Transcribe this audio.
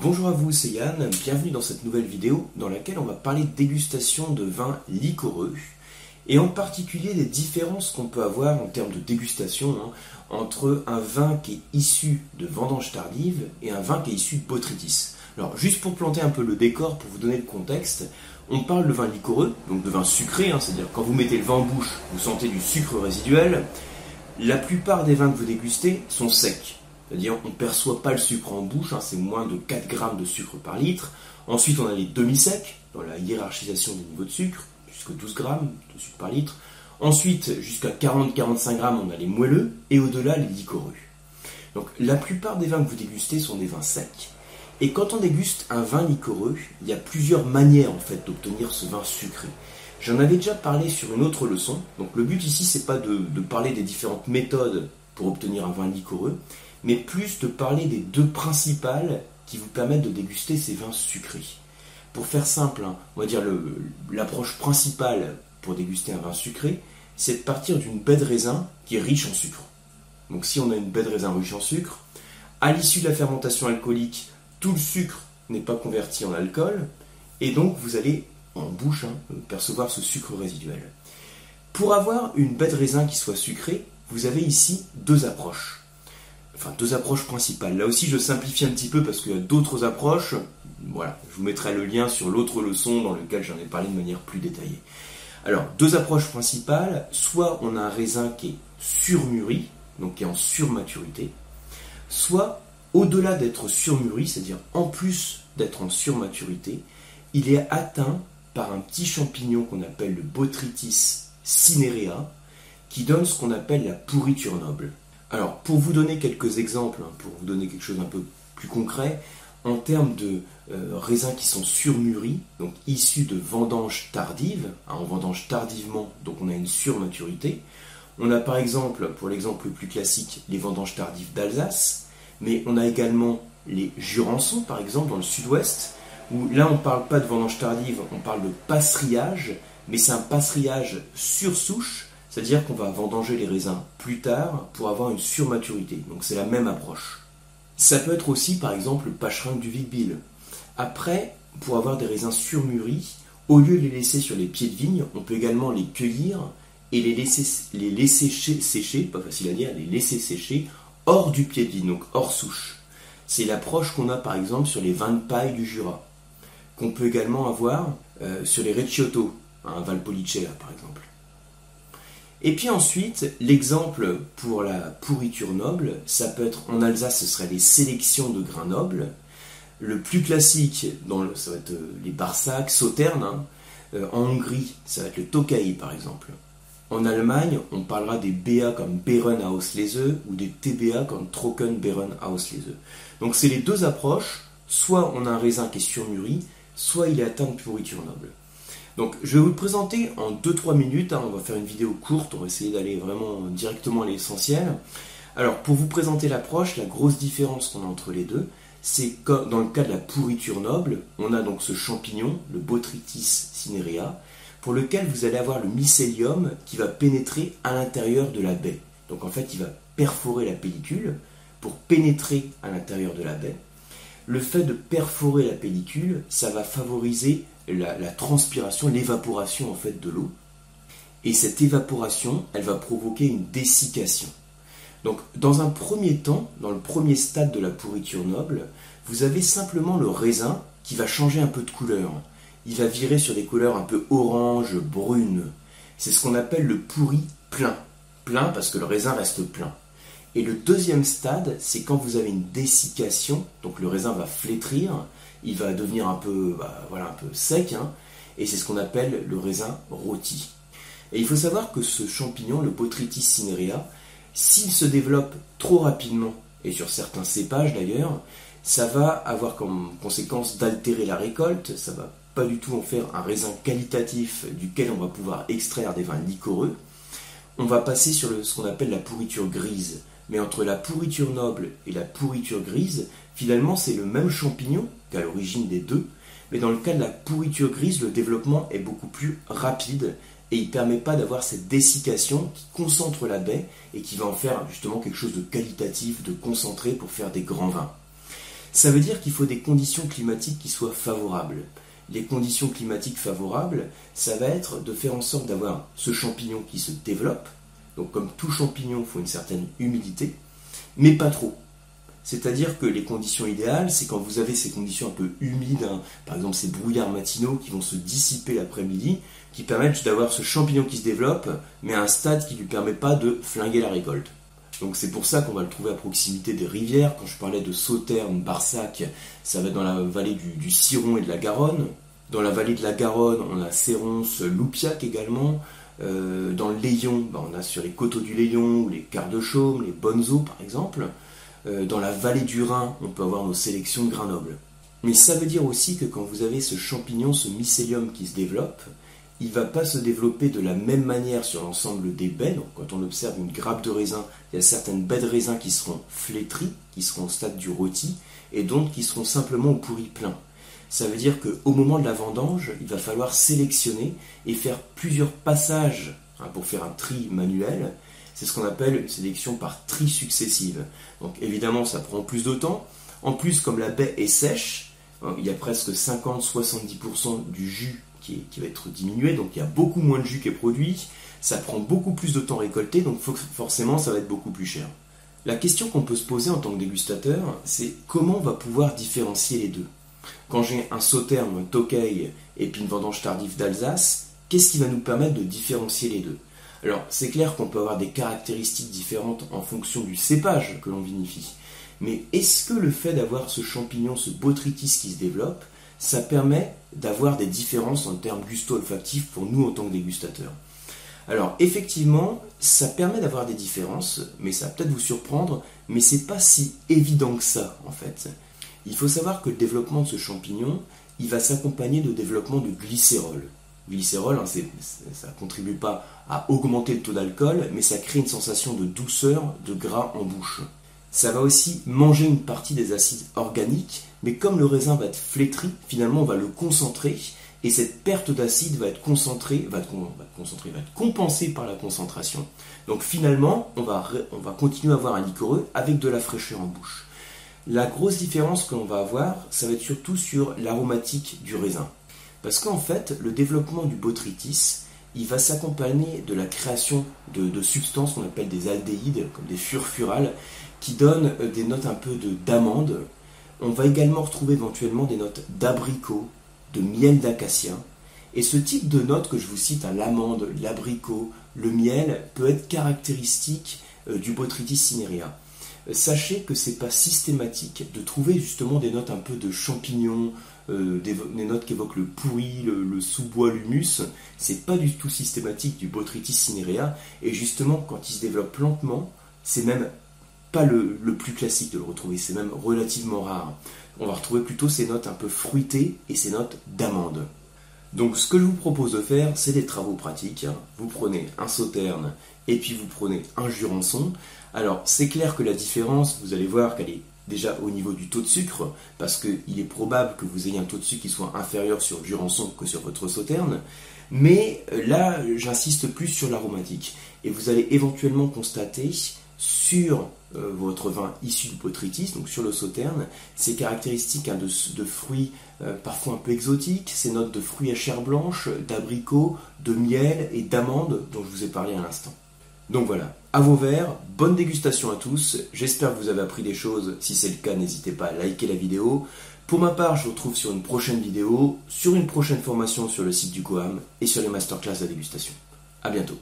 Bonjour à vous, c'est Yann, bienvenue dans cette nouvelle vidéo dans laquelle on va parler de dégustation de vins liquoreux et en particulier des différences qu'on peut avoir en termes de dégustation hein, entre un vin qui est issu de vendange tardive et un vin qui est issu de botrytis. Alors juste pour planter un peu le décor, pour vous donner le contexte, on parle de vin liquoreux, donc de vin sucré, hein, c'est-à-dire quand vous mettez le vin en bouche, vous sentez du sucre résiduel. La plupart des vins que vous dégustez sont secs. C'est-à-dire on ne perçoit pas le sucre en bouche, hein, c'est moins de 4 grammes de sucre par litre. Ensuite, on a les demi-secs dans la hiérarchisation des niveaux de sucre, jusqu'à 12 grammes de sucre par litre. Ensuite, jusqu'à 40-45 grammes, on a les moelleux, et au-delà, les liquoreux. Donc la plupart des vins que vous dégustez sont des vins secs. Et quand on déguste un vin liquoreux, il y a plusieurs manières en fait d'obtenir ce vin sucré. J'en avais déjà parlé sur une autre leçon. Donc le but ici, c'est pas de, de parler des différentes méthodes pour obtenir un vin liquoreux, mais plus de parler des deux principales qui vous permettent de déguster ces vins sucrés. Pour faire simple, hein, on va dire l'approche principale pour déguster un vin sucré, c'est de partir d'une baie de raisin qui est riche en sucre. Donc si on a une baie de raisin riche en sucre, à l'issue de la fermentation alcoolique, tout le sucre n'est pas converti en alcool, et donc vous allez en bouche hein, percevoir ce sucre résiduel. Pour avoir une baie de raisin qui soit sucrée, vous avez ici deux approches enfin deux approches principales. Là aussi, je simplifie un petit peu parce qu'il y a d'autres approches. Voilà, je vous mettrai le lien sur l'autre leçon dans laquelle j'en ai parlé de manière plus détaillée. Alors, deux approches principales. Soit on a un raisin qui est surmûri, donc qui est en surmaturité, soit au-delà d'être surmûri, c'est-à-dire en plus d'être en surmaturité, il est atteint par un petit champignon qu'on appelle le Botrytis cinerea, qui donne ce qu'on appelle la pourriture noble. Alors, pour vous donner quelques exemples, hein, pour vous donner quelque chose un peu plus concret, en termes de euh, raisins qui sont surmûris, donc issus de vendanges tardives, hein, on vendange tardivement, donc on a une surmaturité. On a par exemple, pour l'exemple le plus classique, les vendanges tardives d'Alsace, mais on a également les Jurançons, par exemple, dans le sud-ouest, où là on ne parle pas de vendanges tardives, on parle de passerillage, mais c'est un passerillage sur souche, c'est-à-dire qu'on va vendanger les raisins plus tard pour avoir une surmaturité. Donc c'est la même approche. Ça peut être aussi par exemple le pacherin du Vic Après, pour avoir des raisins surmûris, au lieu de les laisser sur les pieds de vigne, on peut également les cueillir et les laisser, sécher, pas facile à dire, les laisser sécher hors du pied de vigne, donc hors souche. C'est l'approche qu'on a par exemple sur les vins de paille du Jura, qu'on peut également avoir euh, sur les Recioto, un Valpolicella par exemple. Et puis ensuite, l'exemple pour la pourriture noble, ça peut être en Alsace, ce serait les sélections de grains nobles. Le plus classique, ça va être euh, les Barsac, Sauternes. Hein. Euh, en Hongrie, ça va être le Tokai par exemple. En Allemagne, on parlera des BA comme Beeren Auslese ou des TBA comme Trocken Beeren Auslese. Donc c'est les deux approches. Soit on a un raisin qui est surmûri, soit il est atteint de pourriture noble. Donc je vais vous le présenter en 2-3 minutes, hein. on va faire une vidéo courte, on va essayer d'aller vraiment directement à l'essentiel. Alors pour vous présenter l'approche, la grosse différence qu'on a entre les deux, c'est que dans le cas de la pourriture noble, on a donc ce champignon, le Botrytis cinerea, pour lequel vous allez avoir le mycélium qui va pénétrer à l'intérieur de la baie. Donc en fait, il va perforer la pellicule pour pénétrer à l'intérieur de la baie. Le fait de perforer la pellicule, ça va favoriser la, transpiration, l'évaporation en fait de l'eau. Et cette évaporation, elle va provoquer une dessiccation. Donc, dans un premier temps, dans le premier stade de la pourriture noble, vous avez simplement le raisin qui va changer un peu de couleur. Il va virer sur des couleurs un peu orange, brune. C'est ce qu'on appelle le pourri plein. Plein parce que le raisin reste plein. Et le deuxième stade, c'est quand vous avez une dessiccation, donc le raisin va flétrir, il va devenir un peu, bah, voilà, un peu sec, hein, et c'est ce qu'on appelle le raisin rôti. Et il faut savoir que ce champignon, le Botrytis cinerea, s'il se développe trop rapidement, et sur certains cépages d'ailleurs, ça va avoir comme conséquence d'altérer la récolte, ça va pas du tout en faire un raisin qualitatif duquel on va pouvoir extraire des vins liquoreux. On va passer sur ce qu'on appelle la pourriture grise. Mais entre la pourriture noble et la pourriture grise, finalement c'est le même champignon qu'à l'origine des deux, mais dans le cas de la pourriture grise, le développement est beaucoup plus rapide et il ne permet pas d'avoir cette dessiccation qui concentre la baie et qui va en faire justement quelque chose de qualitatif, de concentré pour faire des grands vins. Ça veut dire qu'il faut des conditions climatiques qui soient favorables. Les conditions climatiques favorables, ça va être de faire en sorte d'avoir ce champignon qui se développe. Donc comme tout champignon, il faut une certaine humidité, mais pas trop. C'est-à-dire que les conditions idéales, c'est quand vous avez ces conditions un peu humides, hein, par exemple ces brouillards matinaux qui vont se dissiper l'après-midi, qui permettent d'avoir ce champignon qui se développe, mais à un stade qui ne lui permet pas de flinguer la récolte. Donc c'est pour ça qu'on va le trouver à proximité des rivières. Quand je parlais de Sauternes, Barsac, ça va être dans la vallée du, Ciron et de la Garonne. Dans la vallée de la Garonne, on a Séronce, Loupiac également. Euh, dans le Léon, ben, on a sur les coteaux du Léon, les quarts de Chaume, les bonnes eaux par exemple. Euh, dans la vallée du Rhin, on peut avoir nos sélections de Grenoble. Mais ça veut dire aussi que quand vous avez ce champignon, ce mycélium qui se développe, il ne va pas se développer de la même manière sur l'ensemble des baies. Quand on observe une grappe de raisin, il y a certaines baies de raisin qui seront flétries, qui seront au stade du rôti, et d'autres qui seront simplement au pourri plein. Ça veut dire qu'au moment de la vendange, il va falloir sélectionner et faire plusieurs passages hein, pour faire un tri manuel. C'est ce qu'on appelle une sélection par tri successive. Donc évidemment, ça prend plus de temps. En plus, comme la baie est sèche, hein, il y a presque 50-70% du jus qui, va être diminué, donc il y a beaucoup moins de jus qui est produit, ça prend beaucoup plus de temps à récolter, donc forcément ça va être beaucoup plus cher. La question qu'on peut se poser en tant que dégustateur, c'est comment on va pouvoir différencier les deux? Quand j'ai un sauterne, un tokay et une vendange tardive d'Alsace, qu'est-ce qui va nous permettre de différencier les deux? Alors c'est clair qu'on peut avoir des caractéristiques différentes en fonction du cépage que l'on vinifie. Mais est-ce que le fait d'avoir ce champignon, ce botrytis qui se développe, ça permet d'avoir des différences en termes gusto-olfactifs pour nous en tant que dégustateurs. Alors effectivement, ça permet d'avoir des différences, mais ça va peut-être vous surprendre, mais c'est pas si évident que ça en fait. Il faut savoir que le développement de ce champignon, il va s'accompagner de développement de glycérol. Glycérol, hein, ça ne contribue pas à augmenter le taux d'alcool, mais ça crée une sensation de douceur, de gras en bouche. Ça va aussi manger une partie des acides organiques mais comme le raisin va être flétri, finalement on va le concentrer, et cette perte d'acide va être concentrée, va être, va être compensée par la concentration. Donc finalement, on va, on va continuer à avoir un liquoreux avec de la fraîcheur en bouche. La grosse différence que l'on va avoir, ça va être surtout sur l'aromatique du raisin. Parce qu'en fait, le développement du botrytis, il va s'accompagner de la création de, de substances qu'on appelle des aldéhydes, comme des furfurales, qui donnent euh, des notes un peu d'amande, on va également retrouver éventuellement des notes d'abricot, de miel d'acacia. Et ce type de notes que je vous cite, à l'amande, l'abricot, le miel, peut être caractéristique euh, du Botrytis cinerea. Euh, sachez que c'est pas systématique de trouver justement des notes un peu de champignons, euh, des, notes qui évoquent le pourri, le, sous-bois, l'humus. C'est pas du tout systématique du Botrytis cinerea. Et justement, quand il se développe lentement, c'est même le, plus classique de le retrouver, c'est même relativement rare. On va retrouver plutôt ces notes un peu fruitées et ces notes d'amande. Donc ce que je vous propose de faire, c'est des travaux pratiques. Vous prenez un sauterne et puis vous prenez un jurançon. Alors c'est clair que la différence, vous allez voir qu'elle est déjà au niveau du taux de sucre, parce qu'il est probable que vous ayez un taux de sucre qui soit inférieur sur jurançon que sur votre sauterne. Mais euh, là, j'insiste plus sur l'aromatique. Et vous allez éventuellement constater sur euh, votre vin issu du botrytis, donc sur le sauterne, ces caractéristiques hein, de, fruits euh, parfois un peu exotiques, ces notes de fruits à chair blanche, d'abricots, de miel et d'amandes dont je vous ai parlé à l'instant. Donc voilà, à vos verres, bonne dégustation à tous, j'espère que vous avez appris des choses, si c'est le cas n'hésitez pas à liker la vidéo. Pour ma part, je vous retrouve sur une prochaine vidéo, sur une prochaine formation sur le site du Coam et sur les masterclass de dégustation. A bientôt